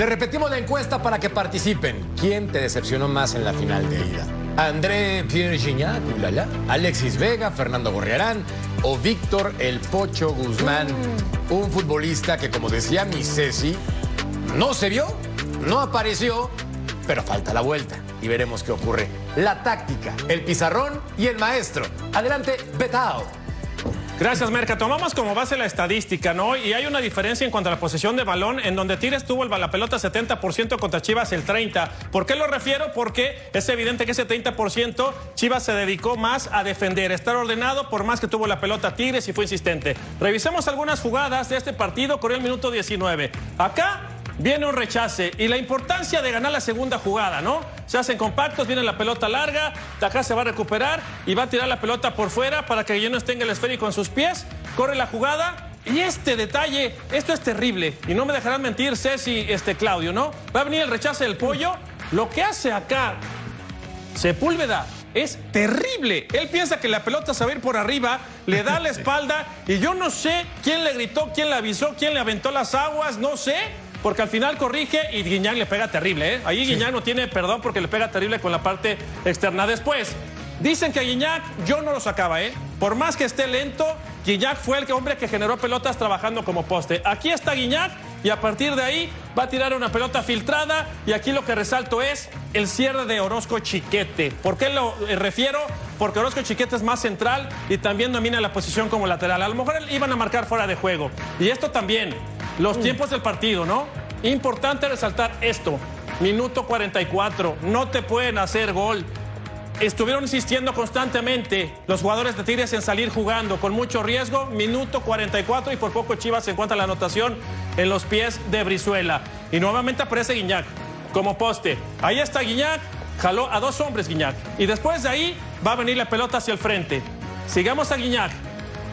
Le repetimos la encuesta para que participen. ¿Quién te decepcionó más en la final de ida? ¿André Pierre Gignac, ulala, Alexis Vega, Fernando Gorriarán o Víctor El Pocho Guzmán? Un futbolista que, como decía mi Ceci, no se vio, no apareció, pero falta la vuelta y veremos qué ocurre. La táctica, el pizarrón y el maestro. Adelante, Betao. Gracias, Merca. Tomamos como base la estadística, ¿no? Y hay una diferencia en cuanto a la posesión de balón, en donde Tigres tuvo la pelota 70% contra Chivas el 30%. ¿Por qué lo refiero? Porque es evidente que ese 30% Chivas se dedicó más a defender, estar ordenado, por más que tuvo la pelota Tigres y fue insistente. Revisemos algunas jugadas de este partido, corrió el minuto 19. Acá Viene un rechace y la importancia de ganar la segunda jugada, ¿no? Se hacen compactos, viene la pelota larga, acá se va a recuperar y va a tirar la pelota por fuera para que Guillermo tenga el esférico en sus pies, corre la jugada y este detalle, esto es terrible y no me dejarán mentir Ceci, este Claudio, ¿no? Va a venir el rechace del pollo, lo que hace acá Sepúlveda es terrible. Él piensa que la pelota se va a ir por arriba, le da la espalda y yo no sé quién le gritó, quién le avisó, quién le aventó las aguas, no sé. Porque al final corrige y Guiñac le pega terrible. ¿eh? Ahí Guiñac no tiene perdón porque le pega terrible con la parte externa. Después, dicen que Guiñac yo no lo sacaba. ¿eh? Por más que esté lento, Guiñac fue el hombre que generó pelotas trabajando como poste. Aquí está Guiñac y a partir de ahí va a tirar una pelota filtrada. Y aquí lo que resalto es el cierre de Orozco Chiquete. ¿Por qué lo eh, refiero? Porque Orozco Chiquete es más central y también domina la posición como lateral. A lo mejor iban a marcar fuera de juego. Y esto también, los tiempos del partido, ¿no? Importante resaltar esto. Minuto 44, no te pueden hacer gol. Estuvieron insistiendo constantemente los jugadores de Tigres en salir jugando con mucho riesgo. Minuto 44 y por poco Chivas se encuentra la anotación en los pies de Brizuela. Y nuevamente aparece Guiñac como poste. Ahí está Guiñac, jaló a dos hombres Guiñac. Y después de ahí va a venir la pelota hacia el frente. Sigamos a Guiñac.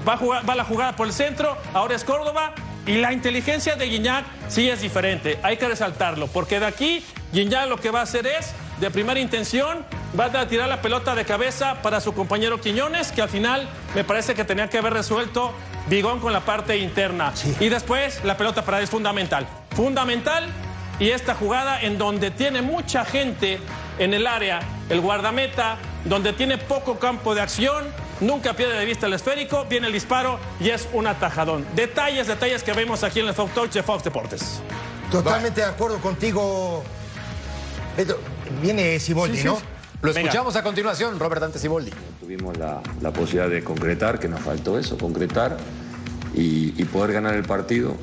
Va, a jugar, va la jugada por el centro, ahora es Córdoba. Y la inteligencia de Guiñac sí es diferente. Hay que resaltarlo, porque de aquí Guiñac lo que va a hacer es, de primera intención, va a tirar la pelota de cabeza para su compañero Quiñones, que al final me parece que tenía que haber resuelto Bigón con la parte interna. Y después la pelota para él es fundamental. Fundamental y esta jugada en donde tiene mucha gente en el área, el guardameta, donde tiene poco campo de acción, nunca pierde de vista el esférico, viene el disparo y es un atajadón. Detalles, detalles que vemos aquí en el Fox Touch de Fox Deportes. Totalmente de acuerdo contigo. Viene Siboldi, Sí, sí, ¿no? sí. Lo escuchamos a continuación, Robert Dante Siboldi. Tuvimos la, la posibilidad de concretar, que nos faltó eso, concretar y, y poder ganar el partido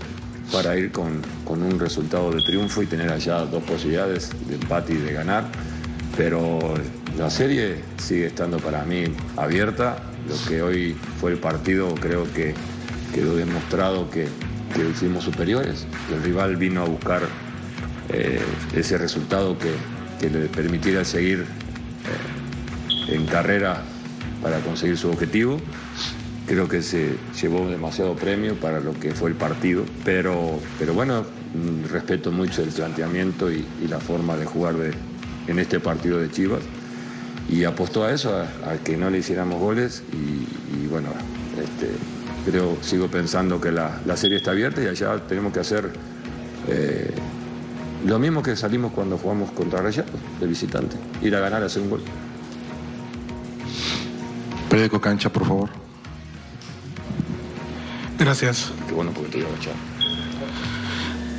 para ir con, con un resultado de triunfo y tener allá dos posibilidades de empate y de ganar. Pero la serie sigue estando para mí abierta. Lo que hoy fue el partido creo que quedó demostrado que, que fuimos superiores. El rival vino a buscar eh, ese resultado que, que le permitiera seguir eh, en carrera para conseguir su objetivo. Creo que se llevó demasiado premio para lo que fue el partido, pero, pero bueno, mm, respeto mucho el planteamiento y, y la forma de jugar de, en este partido de Chivas y apostó a eso, a, a que no le hiciéramos goles y, y bueno, este, creo, sigo pensando que la, la serie está abierta y allá tenemos que hacer eh, lo mismo que salimos cuando jugamos contra Rayados, de visitante, ir a ganar, hacer un gol. Periódico Cancha, por favor. Gracias. Qué bueno porque te iba a echar.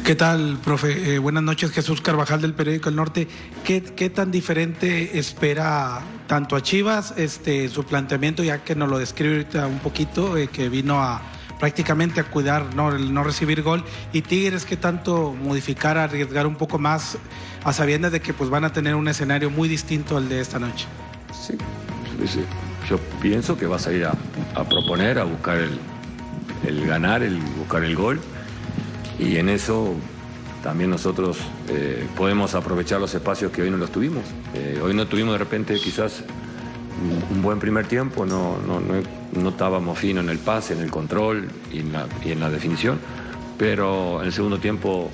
¿Qué tal, profe? Eh, buenas noches, Jesús Carvajal del periódico El Norte. ¿Qué, tan diferente espera tanto a Chivas este, su planteamiento, ya que nos lo describe ahorita un poquito, eh, que vino a prácticamente a cuidar ¿no? el no recibir gol, y Tigres qué tanto modificar, arriesgar un poco más, a sabiendas de que pues van a tener un escenario muy distinto al de esta noche? Sí. Yo pienso que vas a ir a, proponer, a buscar el ganar, el buscar el gol. Y en eso también nosotros eh, podemos aprovechar los espacios que hoy no los tuvimos. Eh, hoy no tuvimos de repente quizás un, buen primer tiempo, no, no, no, no estábamos finos en el pase, en el control y en la, y en la definición, pero en el segundo tiempo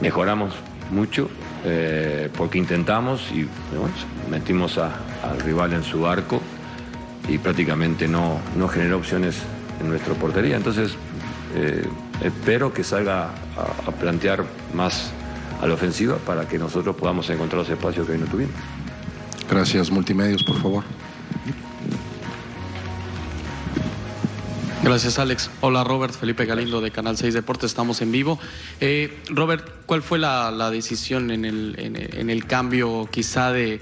mejoramos mucho eh, porque intentamos y metimos al rival en su arco y prácticamente no, no generó opciones en nuestra portería. Entonces, espero que salga a, plantear más a la ofensiva para que nosotros podamos encontrar los espacios que hoy no tuvimos. Gracias, multimedios, por favor. Gracias, Alex. Hola, Robert. Felipe Galindo de Canal 6 Deportes. Estamos en vivo. Eh, Robert, ¿cuál fue la, decisión en el, en, en el cambio quizá de,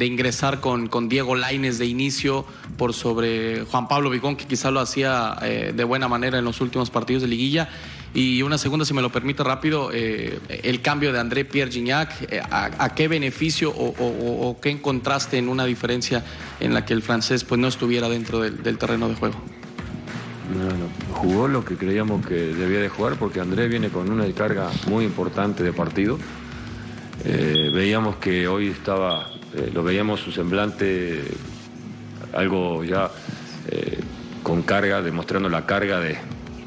ingresar con, Diego Laines de inicio por sobre Juan Pablo Vigón, que quizá lo hacía eh, de buena manera en los últimos partidos de liguilla? Y una segunda, si me lo permite rápido, eh, el cambio de André Pierre Gignac, eh, a, qué beneficio o, qué encontraste en una diferencia en la que el francés pues, no estuviera dentro del terreno de juego? No, no, jugó lo que creíamos que debía de jugar porque Andrés viene con una carga muy importante de partido. Eh, veíamos que hoy estaba, eh, lo veíamos su semblante algo ya eh, con carga, demostrando la carga de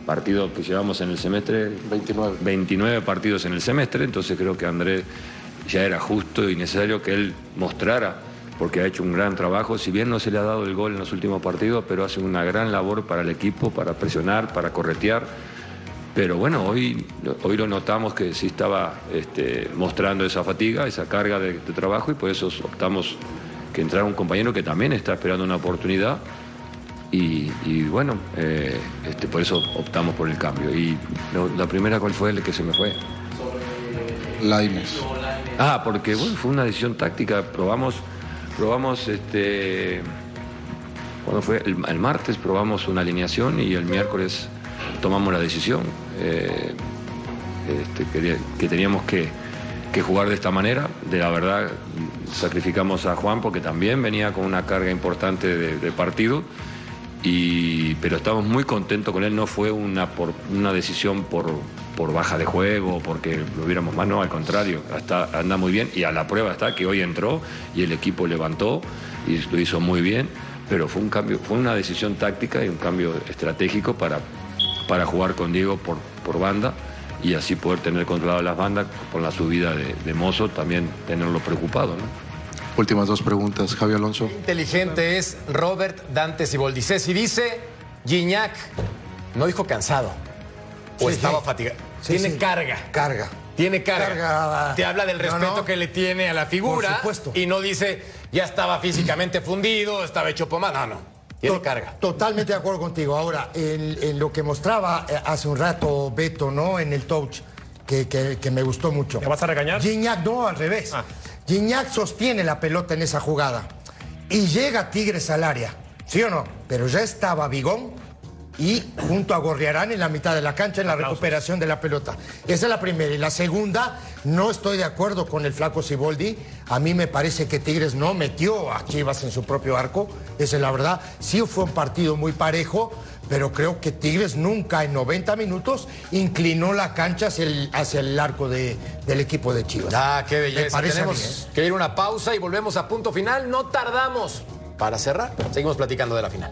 partidos que llevamos en el semestre. 29. 29 partidos en el semestre, entonces creo que Andrés ya era justo y necesario que él mostrara porque ha hecho un gran trabajo, si bien no se le ha dado el gol en los últimos partidos, pero hace una gran labor para el equipo, para presionar, para corretear. Pero bueno, hoy, hoy lo notamos que sí estaba este, mostrando esa fatiga, esa carga de, de trabajo y por eso optamos que entrara un compañero que también está esperando una oportunidad y, y bueno, eh, este, por eso optamos por el cambio. Y lo- la primera, ¿cuál fue el que se me fue? Laines. Ah, porque bueno, fue una decisión táctica. Probamos, probamos este. Cuando fue el, martes probamos una alineación y el miércoles tomamos la decisión eh, este, que, teníamos que, que jugar de esta manera. De la verdad, sacrificamos a Juan porque también venía con una carga importante de partido. Pero estamos muy contentos con él, no fue una, por, una decisión por, por baja de juego, porque lo hubiéramos más, no, al contrario, hasta, anda muy bien y a la prueba está que hoy entró y el equipo levantó y lo hizo muy bien, pero fue un cambio, fue una decisión táctica y un cambio estratégico para, para jugar con Diego por, por banda y así poder tener controlado las bandas con la subida de, de Mozo, también tenerlo preocupado. ¿no? Últimas dos preguntas, Javi Alonso. Inteligente es Robert Dante Siboldi. Ceci dice, Gignac no dijo cansado o Sí, estaba sí. fatigado. Sí, tiene sí. carga. Carga. Tiene carga. Carga. Te habla del respeto no. que le tiene a la figura. Por supuesto. Y no dice, ya estaba físicamente fundido, estaba hecho pomada. No, no. Tiene To- carga. Totalmente de acuerdo contigo. Ahora, en, en lo que mostraba eh, hace un rato Beto, ¿no? En el touch, que, que- que me gustó mucho. ¿Me vas a regañar? Gignac, no, al revés. Gignac sostiene la pelota en esa jugada. Y llega Tigres al área. ¿Sí o no? Pero ya estaba Bigón y junto a Gorriarán en la mitad de la cancha en la recuperación de la pelota. Esa es la primera. Y la segunda, no estoy de acuerdo con el flaco Siboldi. A mí me parece que Tigres no metió a Chivas en su propio arco. Esa es la verdad. Sí fue un partido muy parejo, pero creo que Tigres nunca en 90 minutos inclinó la cancha hacia el, hacia el arco de- del equipo de Chivas. Ah, qué Me belleza. parece Tenemos mí, ¿eh? que ir una pausa y volvemos a punto final. No tardamos para cerrar. Seguimos platicando de la final.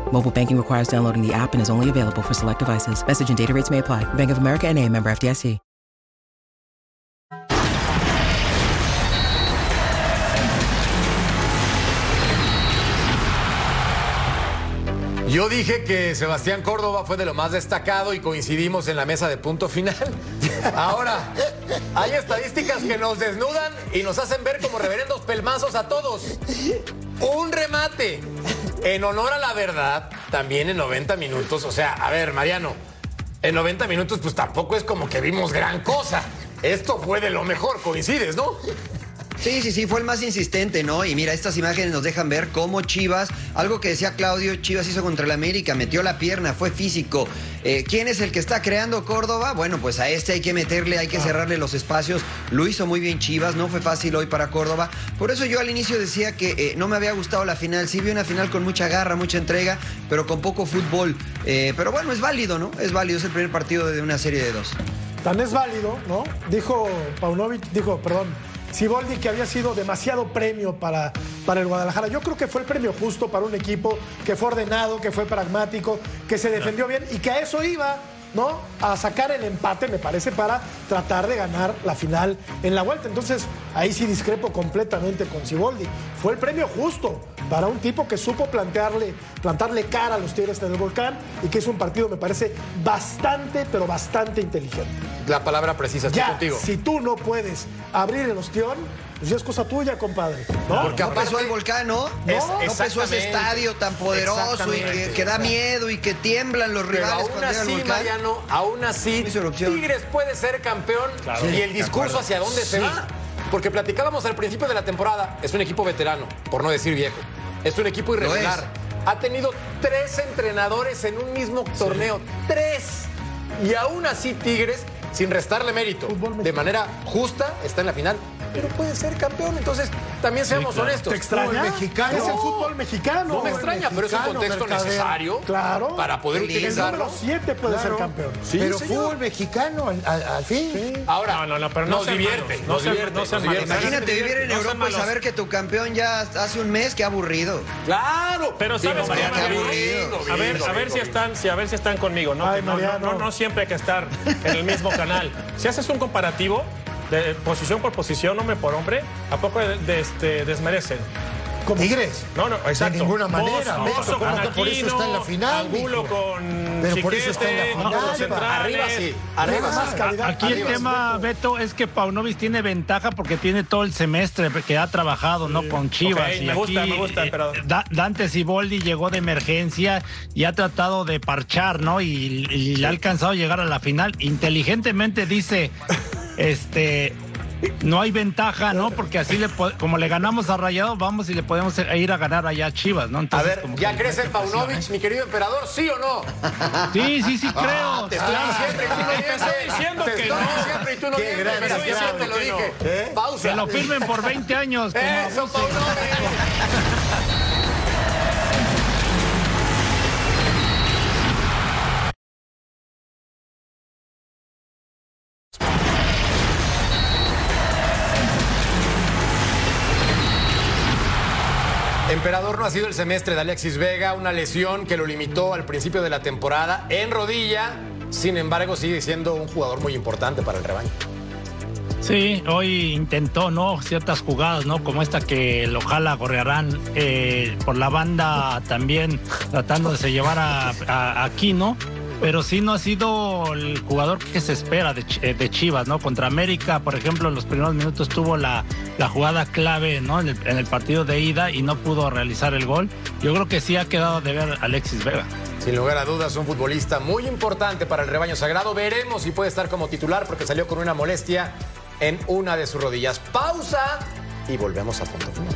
Mobile banking requires downloading the app and is only available for select devices. Message and data rates may apply. Bank of America and a member FDIC. Yo dije que Sebastián Córdoba fue de lo más destacado y coincidimos en la mesa de punto final. Ahora, hay estadísticas que nos desnudan y nos hacen ver como reverendos pelmazos a todos. Un remate en honor a la verdad, también en 90 minutos. O sea, a ver, Mariano, en 90 minutos pues tampoco es como que vimos gran cosa. Esto fue de lo mejor, coincides, ¿no? Sí, sí, sí, fue el más insistente, ¿no? Y mira, estas imágenes nos dejan ver cómo Chivas, algo que decía Claudio, Chivas hizo contra el América, metió la pierna, fue físico. Eh, ¿Quién es el que está creando Córdoba? Bueno, pues a este hay que meterle, hay que cerrarle los espacios. Lo hizo muy bien Chivas, no fue fácil hoy para Córdoba. Por eso yo al inicio decía que eh, no me había gustado la final. Sí vi una final con mucha garra, mucha entrega, pero con poco fútbol. Eh, pero bueno, es válido, ¿no? Es válido, es el primer partido de una serie de dos. Tan es válido, ¿no? Dijo Paunovic, dijo, perdón, Siboldi que había sido demasiado premio para, para el Guadalajara. Yo creo que fue el premio justo para un equipo que fue ordenado, que fue pragmático, que se defendió bien y que a eso iba, ¿no? A sacar el empate, me parece, para tratar de ganar la final en la vuelta. Entonces, ahí sí discrepo completamente con Siboldi. Fue el premio justo para un tipo que supo plantearle, plantarle cara a los Tigres del Volcán y que es un partido, me parece, bastante, pero bastante inteligente. La palabra precisa, estoy Ya, contigo. si tú no puedes abrir el ostión, pues ya es cosa tuya, compadre. ¿no? Porque no pesó el volcán, ¿no? No, no pesó ese estadio tan poderoso y que, da miedo y que tiemblan los Pero rivales aún cuando llega el así, volcán. Mariano, aún así, Tigres puede ser campeón Claro. y el discurso hacia dónde se va. Porque platicábamos al principio de la temporada, es un equipo veterano, por no decir viejo. Es un equipo irregular. Ha tenido tres entrenadores en un mismo torneo. ¡Tres! Y aún así, Tigres, sin restarle mérito, de manera justa, está en la final. Pero puede ser campeón, entonces también seamos claro. honestos. ¿Te extraña? Fútbol mexicano. Es el fútbol mexicano. No me extraña, pero es un contexto Mercader. necesario Claro. para poder El utilizarlo. número 7 puede Claro. ser campeón. Sí, Pero señor. fútbol mexicano, al, al- al fin. Ahora, No, no, no, pero no nos divierte, malos, nos divierte, nos divierte. Imagínate vivir en Europa y saber que tu campeón ya hace un mes, qué aburrido. Claro, Pero sabes Digo, qué, Mariano, aburrido. A ver, a ver si están, si a ver si están conmigo, no, no siempre hay que estar en el mismo Si haces un comparativo de posición por posición, hombre por hombre, ¿a poco este, desmerecen? Tigres. No, no, exacto. De ninguna manera, Beto, ¿cómo con que por eso está en la final, Angulo con Pero por eso está en la final. Arriba sí, arriba Más sí. calidad. Aquí el tema, Beto, es que Paunovic tiene ventaja porque tiene todo el semestre que ha trabajado, ¿no? Con Chivas. Y me gusta, aquí, me gusta, eh. Da- Dante Siboldi llegó de emergencia y ha tratado de parchar, ¿no? Y, y le ha alcanzado a llegar a la final. Inteligentemente dice, este. No hay ventaja, ¿no? Porque así le como le ganamos a Rayado, vamos y le podemos ir a ganar allá a Chivas, ¿no? A Entonces, ver, como ¿ya crees en Paunovic, mi querido emperador? ¿Sí o no? Sí, sí, sí, creo. Ah, te estoy diciendo y tú no Te estoy diciendo Te que no. diciendo y tú no Qué Te estoy diciendo, te lo que no. dije. ¿Eh? Pausa. Que lo firmen por 20 años. como Eso, Paunovic. Emperador no ha sido el semestre de Alexis Vega, una lesión que lo limitó al principio de la temporada en rodilla. Sin embargo, sigue siendo un jugador muy importante para el rebaño. Sí, hoy intentó, ¿no? Ciertas jugadas, ¿no? Como esta que lo jala Gorriarán eh, por la banda también tratando de se llevar a, a, aquí, ¿no? Pero sí no ha sido el jugador que se espera de, eh, de Chivas, ¿no? Contra América, por ejemplo, en los primeros minutos tuvo la, la jugada clave, ¿no? En el, en el partido de ida y no pudo realizar el gol. Yo creo que sí ha quedado de ver Alexis Vega. Sin lugar a dudas, un futbolista muy importante para el rebaño sagrado. Veremos si puede estar como titular porque salió con una molestia en una de sus rodillas. Pausa y volvemos a punto final.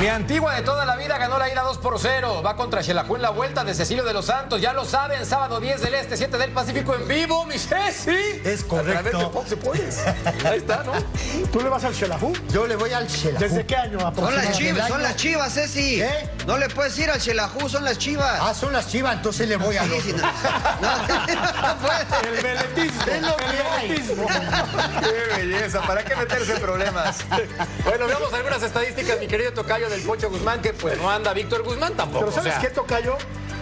Mi antigua de toda la vida ganó la ida 2 por 0. Va contra Xelajú en la vuelta de Cecilio de los Santos. Ya lo saben, sábado 10 del Este, 7 del Pacífico en vivo, mi Ceci. Es A través de correcto. Fox Sports. Ahí está, ¿no? ¿Tú le vas al Shelahu? Yo le voy al Shelahu. ¿Desde qué año Son las chivas, son las chivas, Ceci. ¿Eh? No le puedes ir al Chelajú, son las chivas. Ah, son las chivas, entonces le voy al Sí, otro. sí, no. El veletismo. Es lo que hay. Qué belleza, ¿para qué meterse en problemas? Bueno, veamos algunas estadísticas, mi querido tocayo del Pocho Guzmán, que pues no anda Víctor Guzmán tampoco. Pero ¿sabes o sea, qué, Tocayo?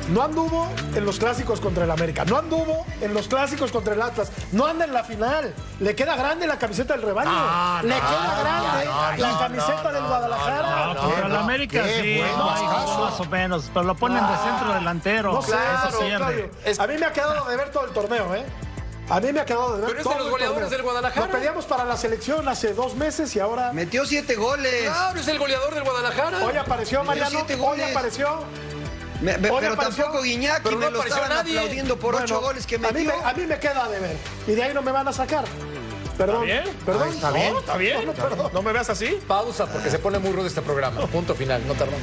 No anduvo en los clásicos contra el América. No anduvo en los clásicos contra el Atlas. No anda en la final. Le queda grande la camiseta del rebaño. Ah, Le no, queda grande no, la camiseta no, del no, Guadalajara. No, contra el América sí, más o menos, pero lo ponen de centro delantero. No sé, eso eso. A mí me ha quedado de ver todo el torneo, ¿eh? A mí me ha quedado de ver Pero es de los el goleadores del Guadalajara. Lo pedíamos para la selección hace dos meses y ahora... Metió siete goles. Claro, es el goleador del Guadalajara. Hoy apareció Metió Mariano, siete hoy apareció... Me- me- Hoy pero apareció- tampoco Guiñaki pero no me lo apareció estaban nadie. aplaudiendo por ocho goles que a mí, metió. me, a mí me queda de ver. Y de ahí no me van a sacar. Perdón. bien? Perdón. está bien. ¿Está bien? No, perdón. ¿No me veas así? Pausa porque se pone muy rudo este programa. Punto final, no tardamos.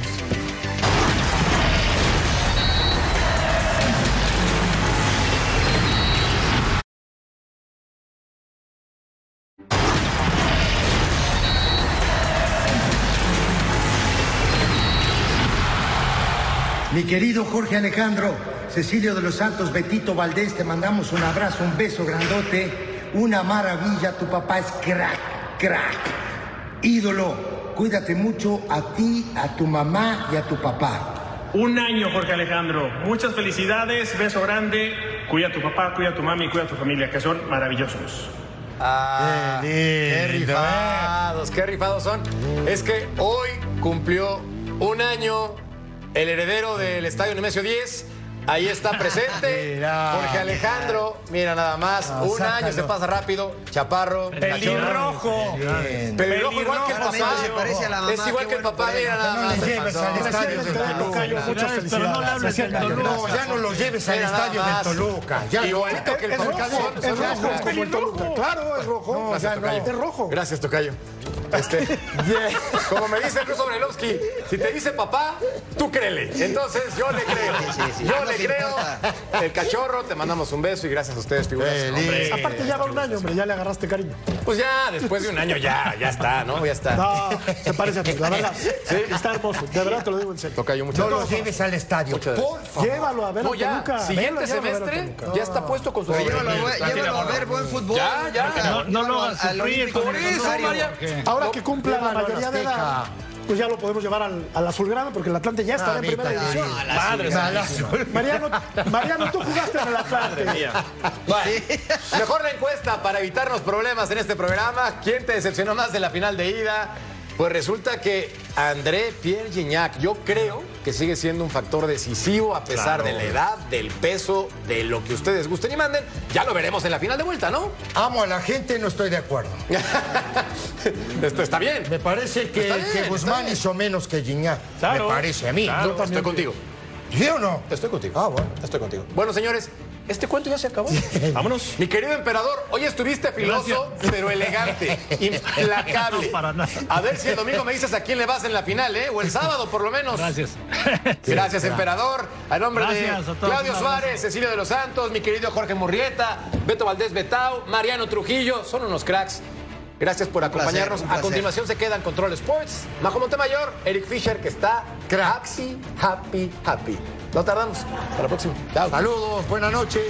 Mi querido Jorge Alejandro, Cecilio de los Santos, Betito Valdés, te mandamos un abrazo, un beso grandote, una maravilla, tu papá es crack, crack, ídolo, cuídate mucho a ti, a tu mamá y a tu papá. Un año, Jorge Alejandro. Muchas felicidades, beso grande. Cuida a tu papá, cuida a tu mami, cuida a tu familia, que son maravillosos. Ah, Qué rifados, qué rifados son. Es que hoy cumplió un año el heredero del Estadio Nemesio 10. Ahí está presente Mira. Jorge Alejandro. Mira nada más, Ah, un año se sácalo. pasa rápido. Chaparro. Pelirrojo. Bien. Pelirrojo igual que el papá. se parece a la mamá, Es igual que el papá, mira nada No más. le lleves al estadio del Toluca. Muchas Felicidades, no. No, ya no los lleves al estadio del más. Toluca. Ya Igualito que el papá. es rojo, como el Toluca. Claro, es rojo. No, no. Es rojo. Gracias, Tocayo. Este, como me dice Cruz Sobrelovsky, si te dice papá, tú créele. Entonces yo le creo. Sí, sí, sí, yo no le nos creo. importa. El cachorro, te mandamos un beso y gracias a ustedes, figuras. Feliz. Aparte ya va un año, hombre, ya le agarraste cariño. Pues ya, después de un año ya, ya está, ¿no? Ya está. No, se parece a ti, la verdad. Está hermoso, de verdad te lo digo en serio. Tocayo, muchas No gracias. lleves al estadio, Muchas por favor. Llévalo a ver No, a ya, Toluca. siguiente Velo, llévalo a ver a semestre Toluca. ya está puesto con su llévalo, a- sobrino. llévalo a ver buen fútbol. Ya, ya. No, no lo hagas sufrir con el Universitario. María. Ahora que cumpla la llévalo mayoría de edad, Azteca. Pues ya lo podemos llevar al, al Azulgrana porque el Atlante ya está en primera división. sí. Madre. Mariano, Mariano, tú jugaste en el Atlante. Bueno, mejor la encuesta para evitarnos problemas en este programa. ¿Quién te decepcionó más de la final de ida? Pues resulta que André Pierre Gignac, yo creo que sigue siendo un factor decisivo a pesar de la edad, del peso, de lo que ustedes gusten y manden. Ya lo veremos en la final de vuelta, ¿no? Amo a la gente, no estoy de acuerdo. Esto está bien. Me parece que, Está bien, que Guzmán hizo menos que Gignac. Claro. Me parece a mí. Yo estoy contigo. ¿Sí o no? Estoy contigo. Ah, bueno. Estoy contigo. Bueno, señores, este cuento ya se acabó. Vámonos. Mi querido emperador, hoy estuviste filoso, pero elegante, implacable. No, para nada. A ver si el domingo me dices a quién le vas en la final, ¿eh? O el sábado, por lo menos. Gracias. Gracias, emperador. A nombre Gracias de a todos, Claudio. Suárez, Cecilio de los Santos, mi querido Jorge Murrieta, Beto Valdés Betao, Mariano Trujillo, son unos cracks. Gracias por acompañarnos. a continuación se quedan Control Sports, Majo Montemayor, Eric Fisher, que está happy, happy, happy. No tardamos. Hasta la próxima. Saludos, buenas noches.